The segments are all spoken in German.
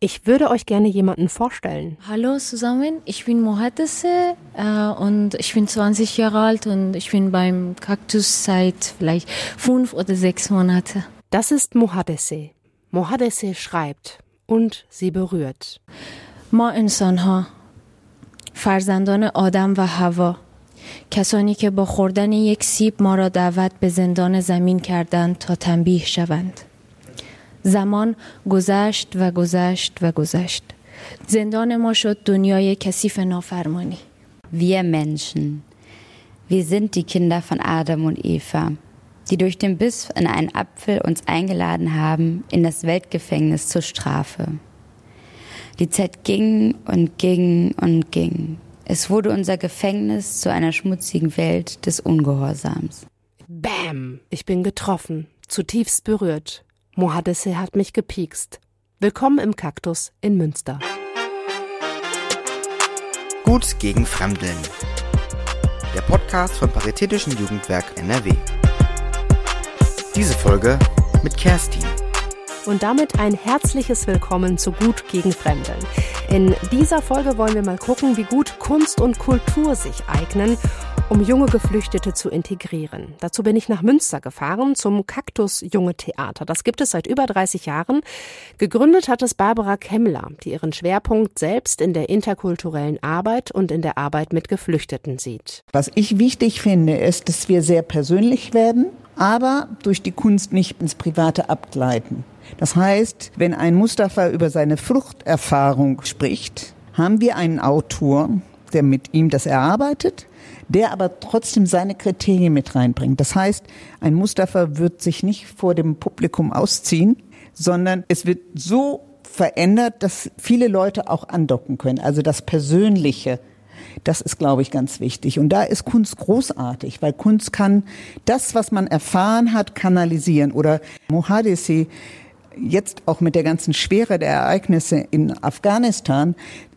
Ich würde euch gerne jemanden vorstellen. Hallo zusammen, ich bin Mohadese äh, und ich bin 20 Jahre alt und ich bin beim Kaktus seit vielleicht fünf oder sechs Monate. Das ist Mohadese. Mohadese schreibt und sie berührt. ما انسان ها فرزندان آدم و هوا کسانی که با خوردن یک سیب ما را دعوت به زندان زمین کردند تا تنبیه شوند زمان گذشت و گذشت و گذشت زندان ما شد دنیای کثیف نافرمانی Wir Menschen, wir sind die Kinder von Adam und Eva, die durch den Biss in einen Apfel uns eingeladen haben in das Weltgefängnis zur Strafe. Die Zeit ging und ging und ging. Es wurde unser Gefängnis zu einer schmutzigen Welt des Ungehorsams. Bam! Ich bin getroffen, zutiefst berührt. Mohadesse hat mich gepiekst. Willkommen im Kaktus in Münster. Gut gegen Fremdeln. Der Podcast vom Paritätischen Jugendwerk NRW. Diese Folge mit Kerstin. Und damit ein herzliches Willkommen zu Gut gegen Fremdeln. In dieser Folge wollen wir mal gucken, wie gut Kunst und Kultur sich eignen, um junge Geflüchtete zu integrieren. Dazu bin ich nach Münster gefahren zum Kaktus Junge Theater. Das gibt es seit über 30 Jahren. Gegründet hat es Barbara Kemmler, die ihren Schwerpunkt selbst in der interkulturellen Arbeit und in der Arbeit mit Geflüchteten sieht. Was ich wichtig finde, ist, dass wir sehr persönlich werden, aber durch die Kunst nicht ins Private abgleiten. Das heißt, wenn ein Mustafa über seine Fluchterfahrung spricht, haben wir einen Autor, der mit ihm das erarbeitet, der aber trotzdem seine Kriterien mit reinbringt. Das heißt, ein Mustafa wird sich nicht vor dem Publikum ausziehen, sondern es wird so verändert, dass viele Leute auch andocken können. Also das Persönliche, das ist, glaube ich, ganz wichtig. Und da ist Kunst großartig, weil Kunst kann das, was man erfahren hat, kanalisieren. Oder Mohadesi jetzt auch mit der ganzen Schwere der Ereignisse in Afghanistan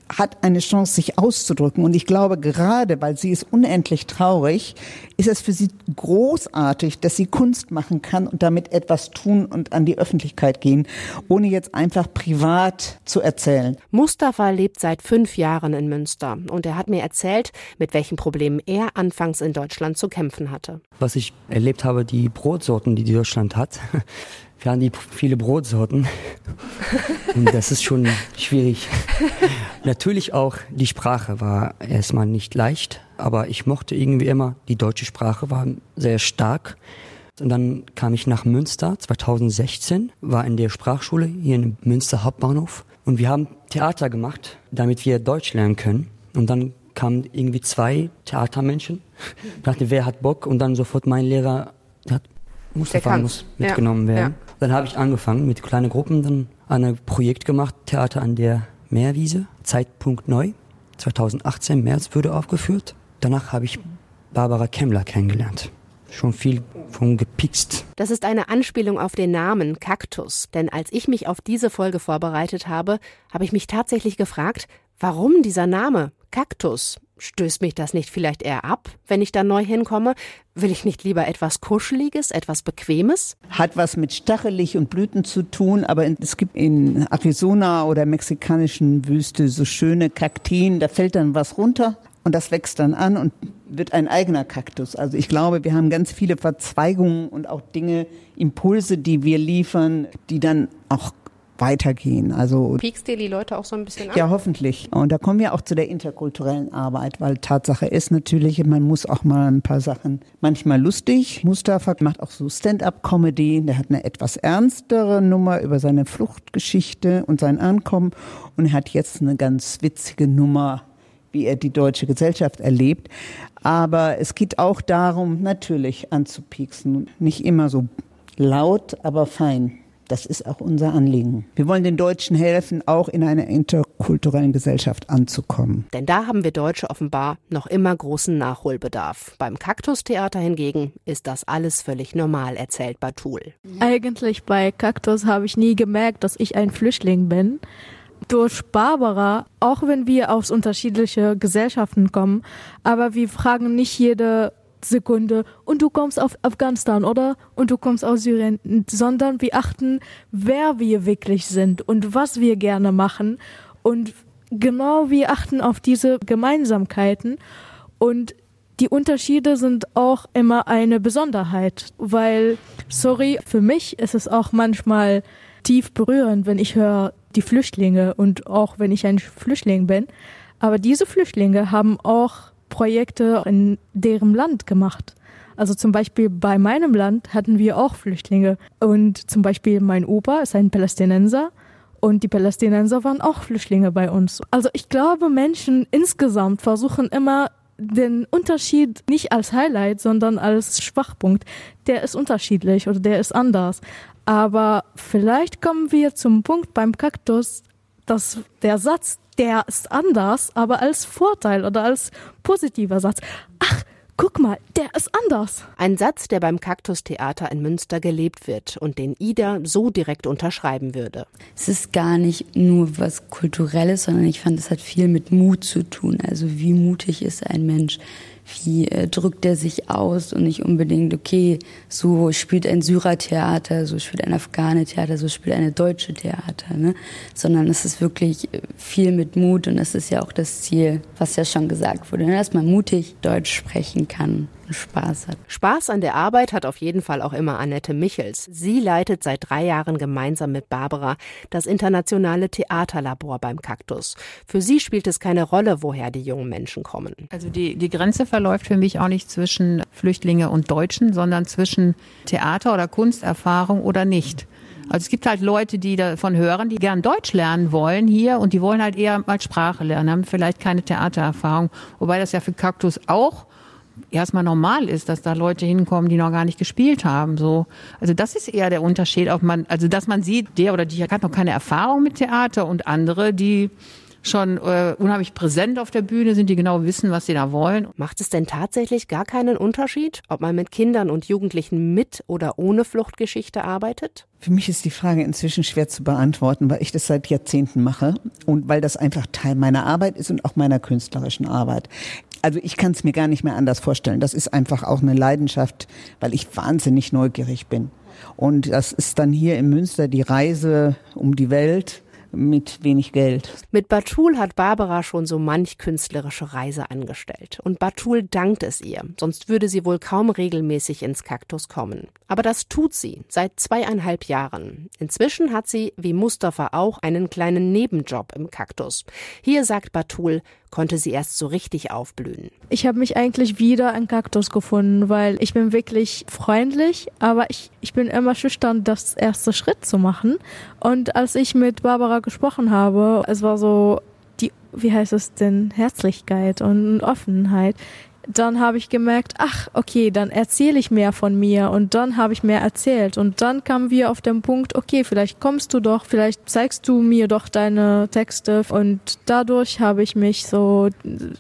hat eine Chance, sich auszudrücken. Und ich glaube, gerade weil sie ist unendlich traurig, ist es für sie großartig, dass sie Kunst machen kann und damit etwas tun und an die Öffentlichkeit gehen, ohne jetzt einfach privat zu erzählen. Mustafa lebt seit fünf Jahren in Münster und er hat mir erzählt, mit welchen Problemen er anfangs in Deutschland zu kämpfen hatte. Was ich erlebt habe, die Brotsorten, die Deutschland hat, wir haben die viele Brotsorten und das ist schon schwierig. Natürlich auch die Sprache war erstmal nicht leicht, aber ich mochte irgendwie immer, die deutsche Sprache war sehr stark. Und dann kam ich nach Münster 2016, war in der Sprachschule hier in Münster Hauptbahnhof und wir haben Theater gemacht, damit wir Deutsch lernen können. Und dann kamen irgendwie zwei Theatermenschen, dachte, wer hat Bock? Und dann sofort mein Lehrer, der hat Mustafa muss mitgenommen Ja, werden. Dann habe ich angefangen mit kleinen Gruppen, dann ein Projekt gemacht, Theater an der Meerwiese, Zeitpunkt neu, 2018 März wurde aufgeführt. Danach habe ich Barbara Kemmler kennengelernt. Schon viel von gepikst. Das ist eine Anspielung auf den Namen Kaktus. Denn als ich mich auf diese Folge vorbereitet habe, habe ich mich tatsächlich gefragt, warum dieser Name Kaktus? Stößt mich das nicht vielleicht eher ab, wenn ich da neu hinkomme? Will ich nicht lieber etwas Kuscheliges, etwas Bequemes? Hat was mit stachelig und Blüten zu tun, aber es gibt in Arizona oder mexikanischen Wüste so schöne Kaktien, da fällt dann was runter und das wächst dann an und wird ein eigener Kaktus. Also ich glaube, wir haben ganz viele Verzweigungen und auch Dinge, Impulse, die wir liefern, die dann auch weitergehen. Also Piekst dir die Leute auch so ein bisschen an? ja, hoffentlich. Und da kommen wir auch zu der interkulturellen Arbeit, weil Tatsache ist natürlich, man muss auch mal ein paar Sachen manchmal lustig. Mustafa macht auch so Stand-up-Comedy. Der hat eine etwas ernstere Nummer über seine Fluchtgeschichte und sein Ankommen. Und er hat jetzt eine ganz witzige Nummer, wie er die deutsche Gesellschaft erlebt. Aber es geht auch darum, natürlich anzupieksen. Nicht immer so laut, aber fein. Das ist auch unser Anliegen. Wir wollen den Deutschen helfen, auch in einer interkulturellen Gesellschaft anzukommen. Denn da haben wir Deutsche offenbar noch immer großen Nachholbedarf. Beim Kaktustheater hingegen ist das alles völlig normal, erzählt Batul. Eigentlich bei Kaktus habe ich nie gemerkt, dass ich ein Flüchtling bin. Durch Barbara, auch wenn wir aus unterschiedlichen Gesellschaften kommen, aber wir fragen nicht jede Sekunde und du kommst auf Afghanistan oder? Und du kommst aus Syrien, sondern wir achten, wer wir wirklich sind und was wir gerne machen. Und genau wir achten auf diese Gemeinsamkeiten. Und die Unterschiede sind auch immer eine Besonderheit, weil, sorry, für mich ist es auch manchmal tief berührend, wenn ich höre die Flüchtlinge und auch wenn ich ein Flüchtling bin. Aber diese Flüchtlinge haben auch Projekte in deren Land gemacht. Also zum Beispiel bei meinem Land hatten wir auch Flüchtlinge. Und zum Beispiel mein Opa ist ein Palästinenser und die Palästinenser waren auch Flüchtlinge bei uns. Also ich glaube, Menschen insgesamt versuchen immer den Unterschied nicht als Highlight, sondern als Schwachpunkt. Der ist unterschiedlich oder der ist anders. Aber vielleicht kommen wir zum Punkt beim Kaktus, dass der Satz, der ist anders, aber als Vorteil oder als positiver Satz. Ach, Guck mal, der ist anders. Ein Satz, der beim Kaktustheater in Münster gelebt wird und den Ida so direkt unterschreiben würde. Es ist gar nicht nur was Kulturelles, sondern ich fand, es hat viel mit Mut zu tun. Also wie mutig ist ein Mensch? Wie äh, drückt er sich aus und nicht unbedingt, okay, so spielt ein Syrer-Theater, so spielt ein Afghane-Theater, so spielt eine deutsche Theater, ne? sondern es ist wirklich äh, viel mit Mut und das ist ja auch das Ziel, was ja schon gesagt wurde, ne? dass man mutig Deutsch sprechen kann. Spaß hat. Spaß an der Arbeit hat auf jeden Fall auch immer Annette Michels. Sie leitet seit drei Jahren gemeinsam mit Barbara das internationale Theaterlabor beim Kaktus. Für sie spielt es keine Rolle, woher die jungen Menschen kommen. Also die, die Grenze verläuft für mich auch nicht zwischen Flüchtlinge und Deutschen, sondern zwischen Theater- oder Kunsterfahrung oder nicht. Also es gibt halt Leute, die davon hören, die gern Deutsch lernen wollen hier und die wollen halt eher mal Sprache lernen, haben vielleicht keine Theatererfahrung. Wobei das ja für Kaktus auch erstmal normal ist, dass da Leute hinkommen, die noch gar nicht gespielt haben. So, also das ist eher der Unterschied, ob man, also dass man sieht, der oder die hat noch keine Erfahrung mit Theater und andere, die schon äh, unheimlich präsent auf der Bühne sind, die genau wissen, was sie da wollen. Macht es denn tatsächlich gar keinen Unterschied, ob man mit Kindern und Jugendlichen mit oder ohne Fluchtgeschichte arbeitet? Für mich ist die Frage inzwischen schwer zu beantworten, weil ich das seit Jahrzehnten mache und weil das einfach Teil meiner Arbeit ist und auch meiner künstlerischen Arbeit also ich kann es mir gar nicht mehr anders vorstellen. Das ist einfach auch eine Leidenschaft, weil ich wahnsinnig neugierig bin. Und das ist dann hier in Münster die Reise um die Welt mit wenig Geld. Mit Batul hat Barbara schon so manch künstlerische Reise angestellt. Und Batul dankt es ihr, sonst würde sie wohl kaum regelmäßig ins Kaktus kommen. Aber das tut sie seit zweieinhalb Jahren. Inzwischen hat sie, wie Mustafa auch, einen kleinen Nebenjob im Kaktus. Hier sagt Batul, konnte sie erst so richtig aufblühen. Ich habe mich eigentlich wieder ein Kaktus gefunden, weil ich bin wirklich freundlich, aber ich, ich bin immer schüchtern, das erste Schritt zu machen. Und als ich mit Barbara gesprochen habe, es war so die, wie heißt es denn, Herzlichkeit und Offenheit dann habe ich gemerkt, ach, okay, dann erzähle ich mehr von mir und dann habe ich mehr erzählt und dann kamen wir auf den Punkt, okay, vielleicht kommst du doch, vielleicht zeigst du mir doch deine Texte und dadurch habe ich mich so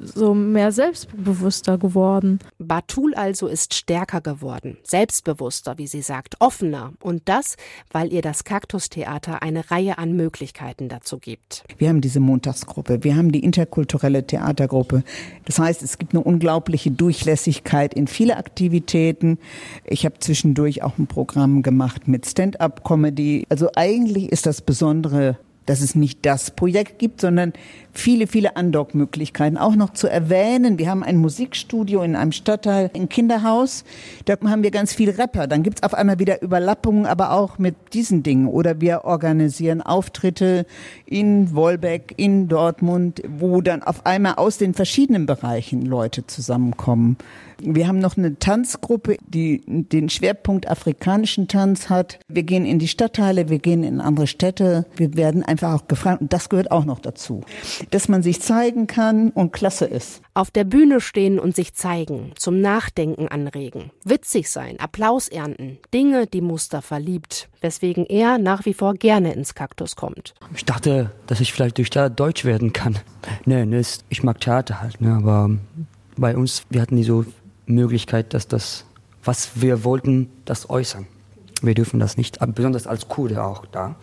so mehr selbstbewusster geworden. Batul also ist stärker geworden, selbstbewusster, wie sie sagt, offener und das, weil ihr das Kaktustheater eine Reihe an Möglichkeiten dazu gibt. Wir haben diese Montagsgruppe, wir haben die interkulturelle Theatergruppe. Das heißt, es gibt eine unglaubliche unglaubliche Durchlässigkeit in viele Aktivitäten. Ich habe zwischendurch auch ein Programm gemacht mit Stand-up-Comedy. Also eigentlich ist das Besondere dass es nicht das Projekt gibt, sondern viele, viele Andockmöglichkeiten. Auch noch zu erwähnen, wir haben ein Musikstudio in einem Stadtteil, ein Kinderhaus. Da haben wir ganz viele Rapper. Dann gibt's auf einmal wieder Überlappungen, aber auch mit diesen Dingen. Oder wir organisieren Auftritte in Wolbeck, in Dortmund, wo dann auf einmal aus den verschiedenen Bereichen Leute zusammenkommen. Wir haben noch eine Tanzgruppe, die den Schwerpunkt afrikanischen Tanz hat. Wir gehen in die Stadtteile, wir gehen in andere Städte. Wir werden einfach auch gefragt und das gehört auch noch dazu, dass man sich zeigen kann und klasse ist. Auf der Bühne stehen und sich zeigen, zum Nachdenken anregen, witzig sein, Applaus ernten, Dinge, die Mustafa liebt, weswegen er nach wie vor gerne ins Kaktus kommt. Ich dachte, dass ich vielleicht durch da Deutsch werden kann. Nee, nee, ich mag Theater halt, ne, aber bei uns, wir hatten nie so Möglichkeit, dass das, was wir wollten, das äußern. Wir dürfen das nicht, besonders als Kurde auch da.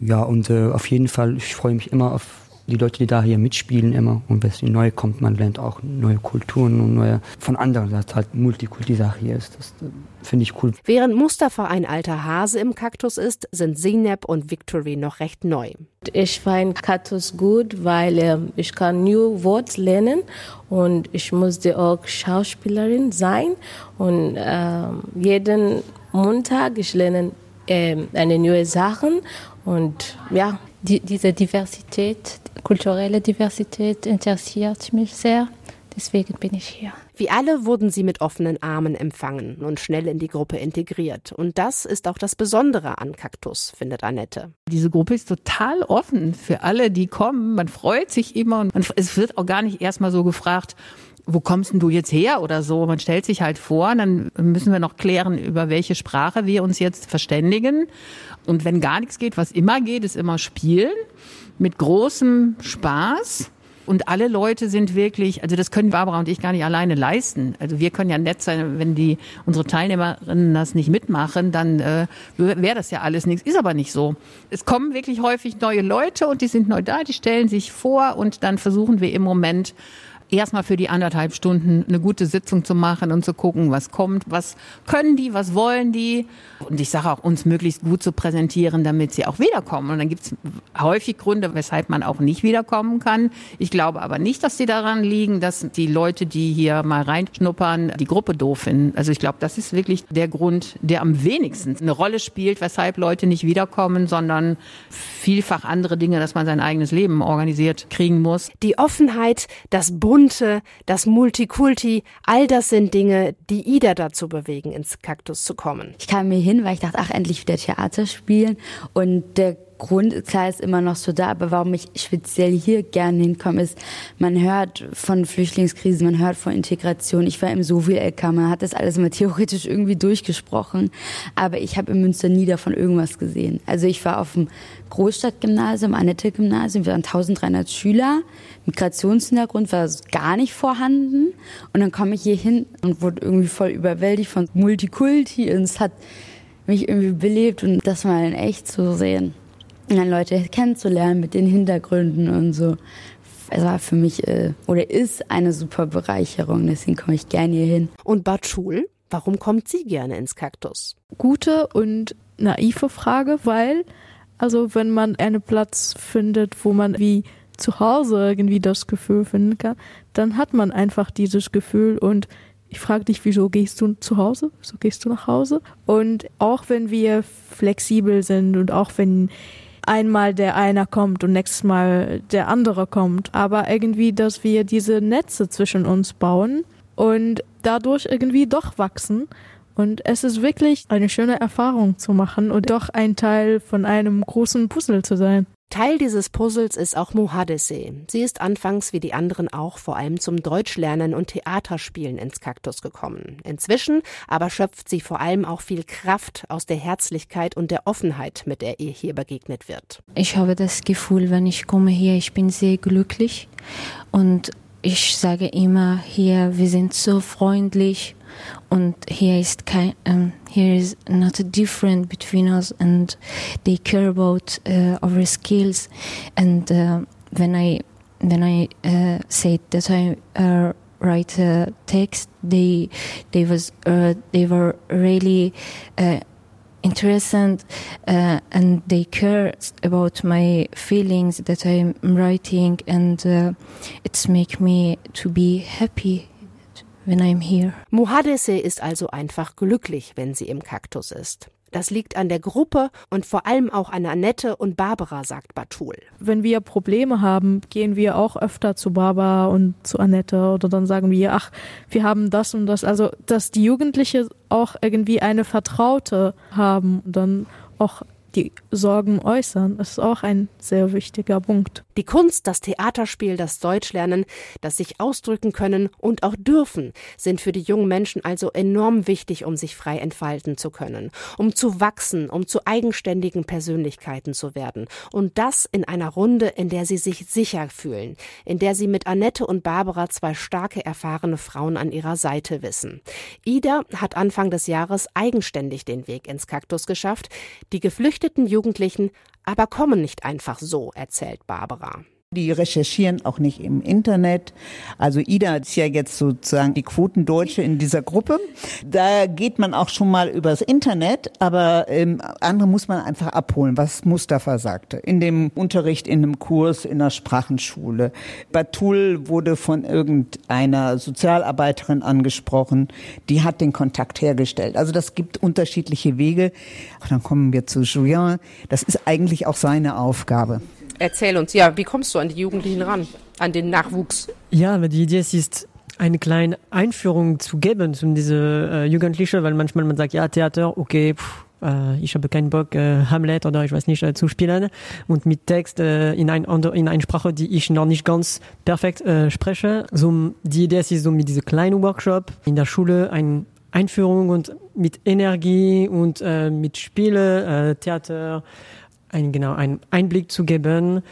Ja, und äh, auf jeden Fall, ich freue mich immer auf die Leute, die da hier mitspielen immer und wenn es neu kommt, man lernt auch neue Kulturen und neue von anderen, dass halt Multikulti-Sache hier ist. Das äh, finde ich cool. Während Mustafa ein alter Hase im Kaktus ist, sind Zeynep und Victory noch recht neu. Ich finde Kaktus gut, weil äh, ich kann New Words lernen und ich musste auch Schauspielerin sein und äh, jeden Montag ich lerne äh, eine neue Sachen und ja. Die, diese Diversität, kulturelle Diversität interessiert mich sehr. Deswegen bin ich hier. Wie alle wurden sie mit offenen Armen empfangen und schnell in die Gruppe integriert. Und das ist auch das Besondere an Kaktus, findet Annette. Diese Gruppe ist total offen für alle, die kommen. Man freut sich immer und man, es wird auch gar nicht erstmal so gefragt, wo kommst denn du jetzt her oder so? Man stellt sich halt vor, dann müssen wir noch klären, über welche Sprache wir uns jetzt verständigen. Und wenn gar nichts geht, was immer geht, ist immer Spielen mit großem Spaß. Und alle Leute sind wirklich, also das können Barbara und ich gar nicht alleine leisten. Also wir können ja nett sein, wenn die unsere Teilnehmerinnen das nicht mitmachen, dann äh, wäre das ja alles nichts. Ist aber nicht so. Es kommen wirklich häufig neue Leute und die sind neu da, die stellen sich vor und dann versuchen wir im Moment erstmal für die anderthalb Stunden eine gute Sitzung zu machen und zu gucken, was kommt, was können die, was wollen die. Und ich sage auch, uns möglichst gut zu präsentieren, damit sie auch wiederkommen. Und dann gibt es häufig Gründe, weshalb man auch nicht wiederkommen kann. Ich glaube aber nicht, dass die daran liegen, dass die Leute, die hier mal reinschnuppern, die Gruppe doof finden. Also ich glaube, das ist wirklich der Grund, der am wenigsten eine Rolle spielt, weshalb Leute nicht wiederkommen, sondern vielfach andere Dinge, dass man sein eigenes Leben organisiert kriegen muss. Die Offenheit, das Bund Bunte, das Multikulti, all das sind Dinge, die Ida dazu bewegen, ins Kaktus zu kommen. Ich kam mir hin, weil ich dachte, ach, endlich wieder Theater spielen. Und der Grund, klar, ist immer noch so da, aber warum ich speziell hier gerne hinkomme, ist, man hört von Flüchtlingskrisen, man hört von Integration. Ich war im Sovi-LK, man hat das alles mal theoretisch irgendwie durchgesprochen, aber ich habe in Münster nie davon irgendwas gesehen. Also ich war auf dem Großstadtgymnasium, Annette-Gymnasium, wir waren 1300 Schüler, Migrationshintergrund war gar nicht vorhanden und dann komme ich hier hin und wurde irgendwie voll überwältigt von Multikulti und es hat mich irgendwie belebt und das mal in echt zu sehen und dann Leute kennenzulernen mit den Hintergründen und so. Es war für mich äh, oder ist eine super Bereicherung, deswegen komme ich gerne hier hin. Und Batschul, warum kommt sie gerne ins Kaktus? Gute und naive Frage, weil also wenn man einen Platz findet, wo man wie zu Hause irgendwie das Gefühl finden kann, dann hat man einfach dieses Gefühl und ich frage dich, wieso gehst du zu Hause? Wieso gehst du nach Hause? Und auch wenn wir flexibel sind und auch wenn einmal der einer kommt und nächstes Mal der andere kommt, aber irgendwie, dass wir diese Netze zwischen uns bauen und dadurch irgendwie doch wachsen. Und es ist wirklich eine schöne Erfahrung zu machen und doch ein Teil von einem großen Puzzle zu sein. Teil dieses Puzzles ist auch Mohadese. Sie ist anfangs wie die anderen auch vor allem zum Deutschlernen und Theaterspielen ins Kaktus gekommen. Inzwischen aber schöpft sie vor allem auch viel Kraft aus der Herzlichkeit und der Offenheit, mit der ihr hier begegnet wird. Ich habe das Gefühl, wenn ich komme hier, ich bin sehr glücklich und ich sage immer hier, wir sind so freundlich und hier ist kein um, here is not a different between us and they care about uh, our skills. And uh, when i when i uh, said that i uh, write a text they they was uh, they were really uh, interested uh, and they care about my feelings that I'm writing. And uh, it's make me to be happy when I'm here. Muhadese ist also einfach glücklich, wenn sie im Kaktus ist. Das liegt an der Gruppe und vor allem auch an Annette und Barbara, sagt Batul. Wenn wir Probleme haben, gehen wir auch öfter zu Barbara und zu Annette oder dann sagen wir, ach, wir haben das und das. Also, dass die Jugendliche auch irgendwie eine Vertraute haben und dann auch die Sorgen äußern, ist auch ein sehr wichtiger Punkt. Die Kunst, das Theaterspiel, das Deutschlernen, das sich ausdrücken können und auch dürfen, sind für die jungen Menschen also enorm wichtig, um sich frei entfalten zu können, um zu wachsen, um zu eigenständigen Persönlichkeiten zu werden. Und das in einer Runde, in der sie sich sicher fühlen, in der sie mit Annette und Barbara zwei starke, erfahrene Frauen an ihrer Seite wissen. Ida hat Anfang des Jahres eigenständig den Weg ins Kaktus geschafft. Die geflüchteten Jugendlichen aber kommen nicht einfach so, erzählt Barbara. Die recherchieren auch nicht im Internet. Also Ida ist ja jetzt sozusagen die Quotendeutsche in dieser Gruppe. Da geht man auch schon mal übers Internet, aber ähm, andere muss man einfach abholen, was Mustafa sagte. In dem Unterricht, in einem Kurs, in der Sprachenschule. Batul wurde von irgendeiner Sozialarbeiterin angesprochen. Die hat den Kontakt hergestellt. Also das gibt unterschiedliche Wege. Und dann kommen wir zu Julien. Das ist eigentlich auch seine Aufgabe. Erzähl uns, ja, wie kommst du an die Jugendlichen ran, an den Nachwuchs? Ja, aber die Idee ist, eine kleine Einführung zu geben zu diese äh, Jugendliche, weil manchmal man sagt, ja, Theater, okay, pff, äh, ich habe keinen Bock, äh, Hamlet oder ich weiß nicht, äh, zu spielen und mit Text äh, in, ein in eine Sprache, die ich noch nicht ganz perfekt äh, spreche. So, die Idee ist so mit diesem kleinen Workshop in der Schule eine Einführung und mit Energie und äh, mit Spiele, äh, Theater, ein, genau, einen Einblick zu geben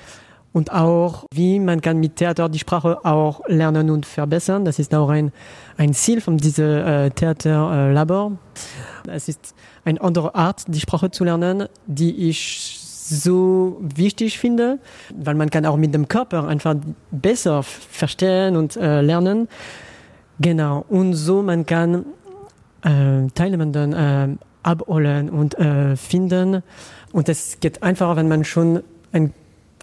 und auch, wie man kann mit Theater die Sprache auch lernen und verbessern. Das ist auch ein, ein Ziel von diesem äh, Theaterlabor. Äh, es ist eine andere Art, die Sprache zu lernen, die ich so wichtig finde, weil man kann auch mit dem Körper einfach besser verstehen und äh, lernen. Genau. Und so man kann äh, Teilnehmenden äh, abholen und äh, finden. Und es geht einfacher, wenn man schon einen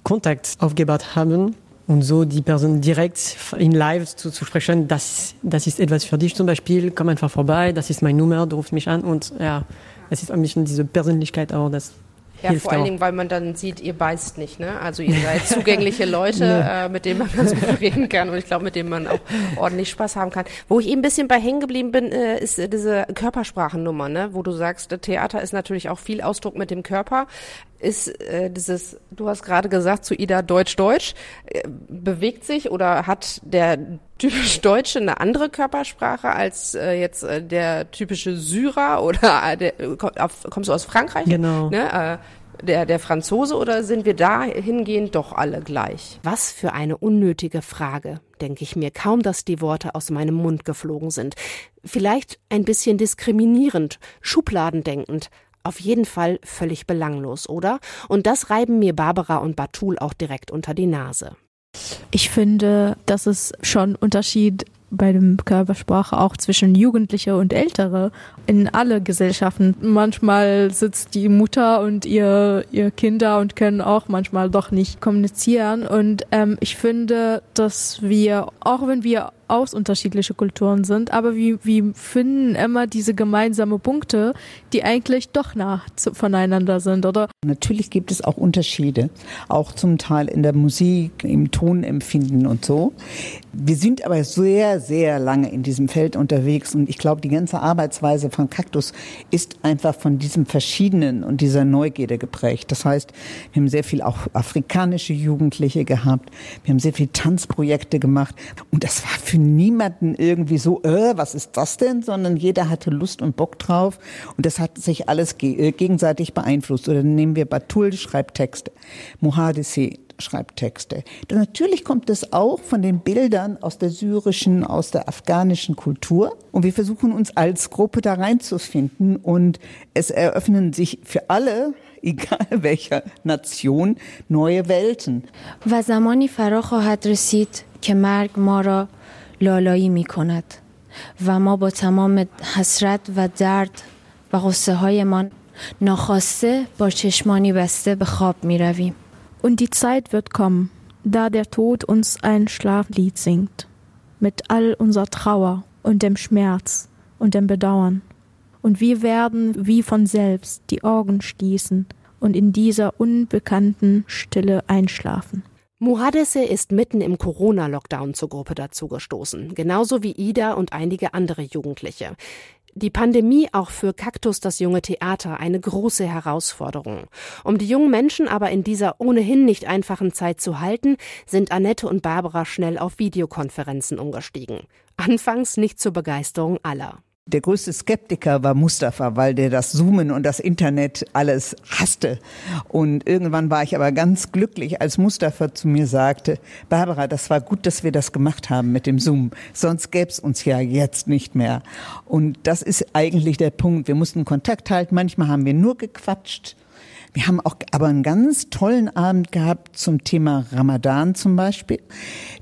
Kontakt aufgebaut haben und so die Person direkt in live zu, zu sprechen, das, das ist etwas für dich zum Beispiel, komm einfach vorbei, das ist meine Nummer, du rufst mich an und ja, es ist ein bisschen diese Persönlichkeit auch, das ja, hilft vor allen auch. Dingen, weil man dann sieht, ihr beißt nicht, ne? Also ihr seid zugängliche Leute, äh, mit denen man ganz gut reden kann und ich glaube, mit denen man auch ordentlich Spaß haben kann. Wo ich eben ein bisschen bei hängen geblieben bin, äh, ist äh, diese Körpersprachennummer, ne? Wo du sagst, äh, Theater ist natürlich auch viel Ausdruck mit dem Körper. Ist äh, dieses, du hast gerade gesagt zu Ida Deutsch-Deutsch, äh, bewegt sich oder hat der typisch Deutsche eine andere Körpersprache als äh, jetzt äh, der typische Syrer oder äh, der, äh, komm- auf- kommst du aus Frankreich? Genau. Ne? Äh, der, der Franzose oder sind wir da hingehend doch alle gleich? Was für eine unnötige Frage, denke ich mir, kaum dass die Worte aus meinem Mund geflogen sind. Vielleicht ein bisschen diskriminierend, schubladendenkend, auf jeden Fall völlig belanglos, oder? Und das reiben mir Barbara und Batul auch direkt unter die Nase. Ich finde, dass es schon Unterschied bei dem Körpersprache auch zwischen Jugendliche und Ältere in alle Gesellschaften. Manchmal sitzt die Mutter und ihr, ihr Kinder und können auch manchmal doch nicht kommunizieren. Und ähm, ich finde, dass wir, auch wenn wir aus unterschiedliche Kulturen sind, aber wir, wir finden immer diese gemeinsamen Punkte, die eigentlich doch nah zu, voneinander sind, oder? Natürlich gibt es auch Unterschiede, auch zum Teil in der Musik, im Tonempfinden und so. Wir sind aber sehr, sehr lange in diesem Feld unterwegs und ich glaube, die ganze Arbeitsweise von Kaktus ist einfach von diesem Verschiedenen und dieser Neugierde geprägt. Das heißt, wir haben sehr viel auch afrikanische Jugendliche gehabt, wir haben sehr viel Tanzprojekte gemacht und das war für niemanden irgendwie so, äh, was ist das denn, sondern jeder hatte Lust und Bock drauf und das hat sich alles ge äh, gegenseitig beeinflusst. Oder dann nehmen wir Batul, schreibt Texte, Mohadesi schreibt Texte. Dann natürlich kommt es auch von den Bildern aus der syrischen, aus der afghanischen Kultur und wir versuchen uns als Gruppe da reinzufinden und es eröffnen sich für alle egal welcher Nation, neue Welten. و زمانی فرا خواهد رسید که مرگ ما را لالایی می کند و ما با تمام حسرت و درد و غصه هایمان ناخواسته با چشمانی بسته به خواب می رویم. Und die Zeit wird kommen, da der Tod uns ein Schlaflied singt, mit all unserer Trauer und dem Schmerz und dem Bedauern. Und wir werden wie von selbst die Augen schließen und in dieser unbekannten Stille einschlafen. Muhadesse ist mitten im Corona-Lockdown zur Gruppe dazugestoßen, genauso wie Ida und einige andere Jugendliche. Die Pandemie auch für Kaktus das junge Theater eine große Herausforderung. Um die jungen Menschen aber in dieser ohnehin nicht einfachen Zeit zu halten, sind Annette und Barbara schnell auf Videokonferenzen umgestiegen. Anfangs nicht zur Begeisterung aller. Der größte Skeptiker war Mustafa, weil der das Zoomen und das Internet alles hasste. Und irgendwann war ich aber ganz glücklich, als Mustafa zu mir sagte, Barbara, das war gut, dass wir das gemacht haben mit dem Zoom. Sonst gäbe es uns ja jetzt nicht mehr. Und das ist eigentlich der Punkt. Wir mussten Kontakt halten. Manchmal haben wir nur gequatscht. Wir haben auch aber einen ganz tollen Abend gehabt zum Thema Ramadan zum Beispiel.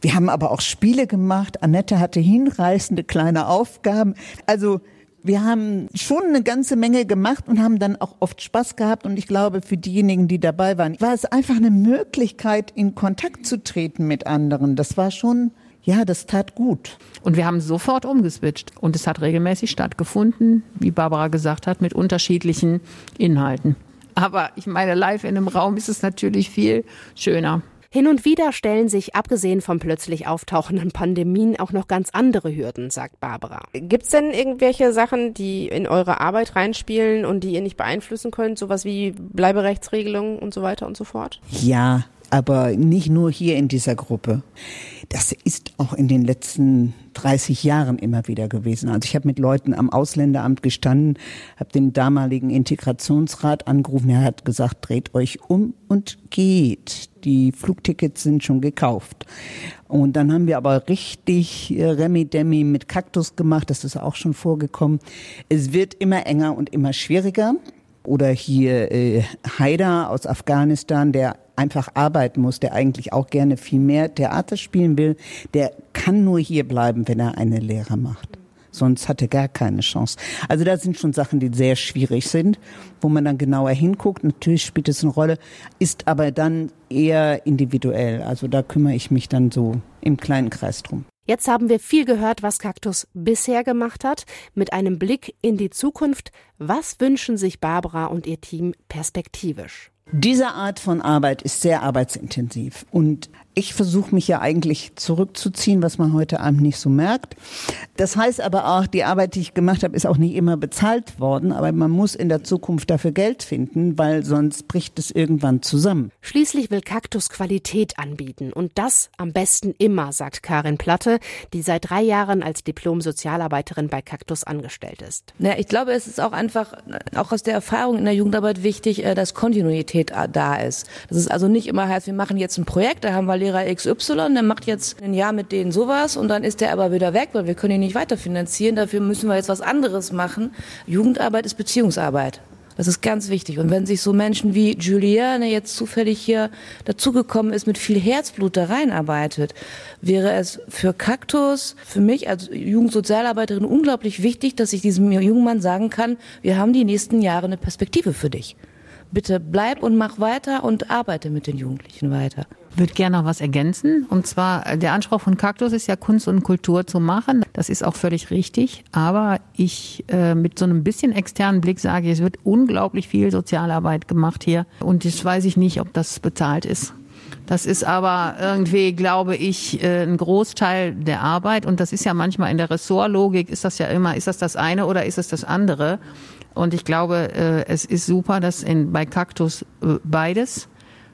Wir haben aber auch Spiele gemacht. Annette hatte hinreißende kleine Aufgaben. Also wir haben schon eine ganze Menge gemacht und haben dann auch oft Spaß gehabt. Und ich glaube, für diejenigen, die dabei waren, war es einfach eine Möglichkeit, in Kontakt zu treten mit anderen. Das war schon, ja, das tat gut. Und wir haben sofort umgeswitcht. Und es hat regelmäßig stattgefunden, wie Barbara gesagt hat, mit unterschiedlichen Inhalten. Aber ich meine, live in einem Raum ist es natürlich viel schöner. Hin und wieder stellen sich, abgesehen von plötzlich auftauchenden Pandemien, auch noch ganz andere Hürden, sagt Barbara. Gibt's denn irgendwelche Sachen, die in eure Arbeit reinspielen und die ihr nicht beeinflussen könnt? Sowas wie Bleiberechtsregelungen und so weiter und so fort? Ja, aber nicht nur hier in dieser Gruppe. Das ist auch in den letzten 30 Jahren immer wieder gewesen. Also ich habe mit Leuten am Ausländeramt gestanden, habe den damaligen Integrationsrat angerufen, er hat gesagt, dreht euch um und geht. Die Flugtickets sind schon gekauft. Und dann haben wir aber richtig äh, Remi-Demi mit Kaktus gemacht, das ist auch schon vorgekommen. Es wird immer enger und immer schwieriger. Oder hier äh, Haider aus Afghanistan, der einfach arbeiten muss, der eigentlich auch gerne viel mehr Theater spielen will, der kann nur hier bleiben, wenn er eine Lehre macht. Sonst hat er gar keine Chance. Also da sind schon Sachen, die sehr schwierig sind, wo man dann genauer hinguckt. Natürlich spielt es eine Rolle, ist aber dann eher individuell. Also da kümmere ich mich dann so im kleinen Kreis drum. Jetzt haben wir viel gehört, was Kaktus bisher gemacht hat. Mit einem Blick in die Zukunft, was wünschen sich Barbara und ihr Team perspektivisch? Diese Art von Arbeit ist sehr arbeitsintensiv und ich versuche mich ja eigentlich zurückzuziehen, was man heute Abend nicht so merkt. Das heißt aber auch, die Arbeit, die ich gemacht habe, ist auch nicht immer bezahlt worden, aber man muss in der Zukunft dafür Geld finden, weil sonst bricht es irgendwann zusammen. Schließlich will Kaktus Qualität anbieten und das am besten immer, sagt Karin Platte, die seit drei Jahren als Diplom-Sozialarbeiterin bei Kaktus angestellt ist. Ja, ich glaube, es ist auch einfach, auch aus der Erfahrung in der Jugendarbeit wichtig, äh, dass Kontinuität äh, da ist. Das ist also nicht immer heißt, wir machen jetzt ein Projekt, da haben wir Lehrer XY, der macht jetzt ein Jahr mit denen sowas und dann ist der aber wieder weg, weil wir können ihn nicht weiterfinanzieren. Dafür müssen wir jetzt was anderes machen. Jugendarbeit ist Beziehungsarbeit. Das ist ganz wichtig. Und wenn sich so Menschen wie Juliane jetzt zufällig hier dazugekommen ist, mit viel Herzblut da reinarbeitet, wäre es für Kaktus, für mich als Jugendsozialarbeiterin unglaublich wichtig, dass ich diesem jungen Mann sagen kann, wir haben die nächsten Jahre eine Perspektive für dich. Bitte bleib und mach weiter und arbeite mit den Jugendlichen weiter. Ich würde gerne noch was ergänzen. Und zwar, äh, der Anspruch von Kaktus ist ja Kunst und Kultur zu machen. Das ist auch völlig richtig. Aber ich äh, mit so einem bisschen externen Blick sage, es wird unglaublich viel Sozialarbeit gemacht hier. Und jetzt weiß ich nicht, ob das bezahlt ist. Das ist aber irgendwie, glaube ich, äh, ein Großteil der Arbeit. Und das ist ja manchmal in der Ressortlogik, ist das ja immer, ist das das eine oder ist es das andere? Und ich glaube, äh, es ist super, dass in, bei Kaktus äh, beides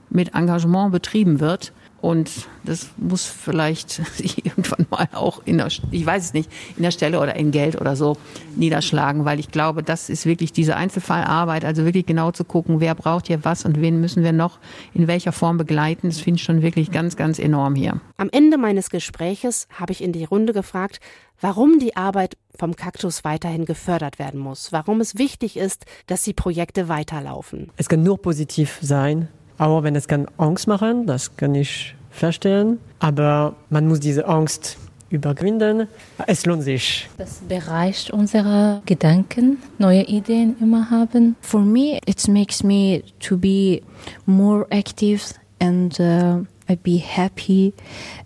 mit Engagement betrieben wird. Und das muss vielleicht sich irgendwann mal auch in der, ich weiß es nicht, in der Stelle oder in Geld oder so niederschlagen, weil ich glaube, das ist wirklich diese Einzelfallarbeit, also wirklich genau zu gucken, wer braucht hier was und wen müssen wir noch in welcher Form begleiten. Das finde ich schon wirklich ganz, ganz enorm hier. Am Ende meines Gespräches habe ich in die Runde gefragt, warum die Arbeit vom Kaktus weiterhin gefördert werden muss, warum es wichtig ist, dass die Projekte weiterlaufen. Es kann nur positiv sein, aber wenn es kann Angst machen, das kann ich verstehen. Aber man muss diese Angst überwinden. Es lohnt sich. Das bereicht unsere Gedanken, neue Ideen immer haben. For me, it makes me to be more active and uh, I be happy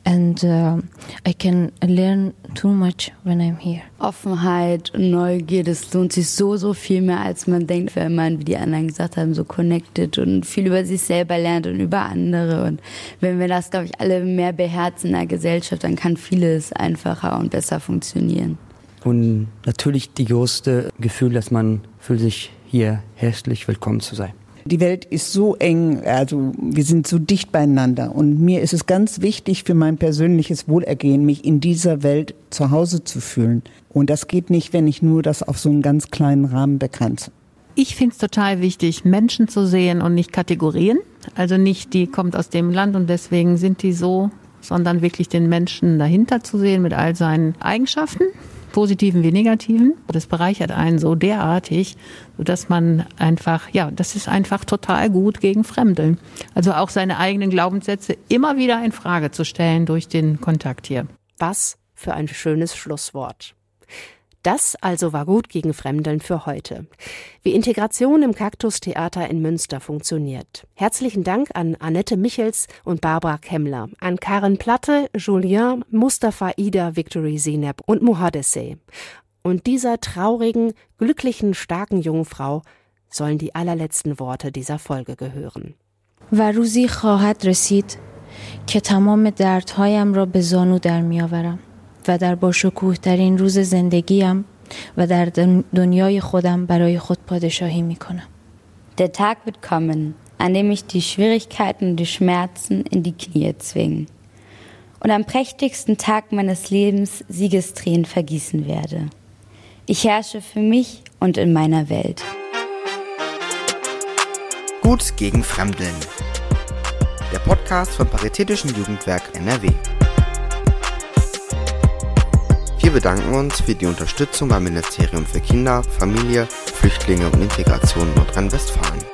and uh, I can learn too much when I'm here. Offenheit und Neugier, das lohnt sich so, so viel mehr, als man denkt, wenn man, wie die anderen gesagt haben, so connected und viel über sich selber lernt und über andere. Und wenn wir das, glaube ich, alle mehr beherzen in der Gesellschaft, dann kann vieles einfacher und besser funktionieren. Und natürlich die größte Gefühl, dass man fühlt sich hier herzlich willkommen zu sein. Die Welt ist so eng, also wir sind so dicht beieinander. Und mir ist es ganz wichtig für mein persönliches Wohlergehen, mich in dieser Welt zu Hause zu fühlen. Und das geht nicht, wenn ich nur das auf so einen ganz kleinen Rahmen begrenze. Ich finde es total wichtig, Menschen zu sehen und nicht Kategorien. Also nicht, die kommt aus dem Land und deswegen sind die so, sondern wirklich den Menschen dahinter zu sehen mit all seinen Eigenschaften. Positiven wie negativen. Das bereichert einen so derartig, sodass man einfach, ja, das ist einfach total gut gegen Fremdeln. Also auch seine eigenen Glaubenssätze immer wieder in Frage zu stellen durch den Kontakt hier. Was für ein schönes Schlusswort. Das also war gut gegen Fremdeln für heute. Wie Integration im Kaktustheater in Münster funktioniert. Herzlichen Dank an Annette Michels und Barbara Kemmler, an Karen Platte, Julien, Mustafa Ida, Victory Zineb und Muhadeseh. Und dieser traurigen, glücklichen, starken jungen Frau sollen die allerletzten Worte dieser Folge gehören. و روزی خواهد رسید که تمام دردهایم را به زانو در میآورم و در باشکوه ترین روز زندگیم و در دنیای خودم برای خود پادشاهی می کنم. Der Tag wird kommen, an dem ich die Schwierigkeiten und die Schmerzen in die Knie zwingen und am prächtigsten Tag meines Lebens Siegestränen vergießen werde. Ich herrsche für mich und in meiner Welt. Gut gegen Fremdeln. Der Podcast vom Paritätischen Jugendwerk NRW. Wir bedanken uns für die Unterstützung beim Ministerium für Kinder, Familie, Flüchtlinge und Integration Nordrhein-Westfalen.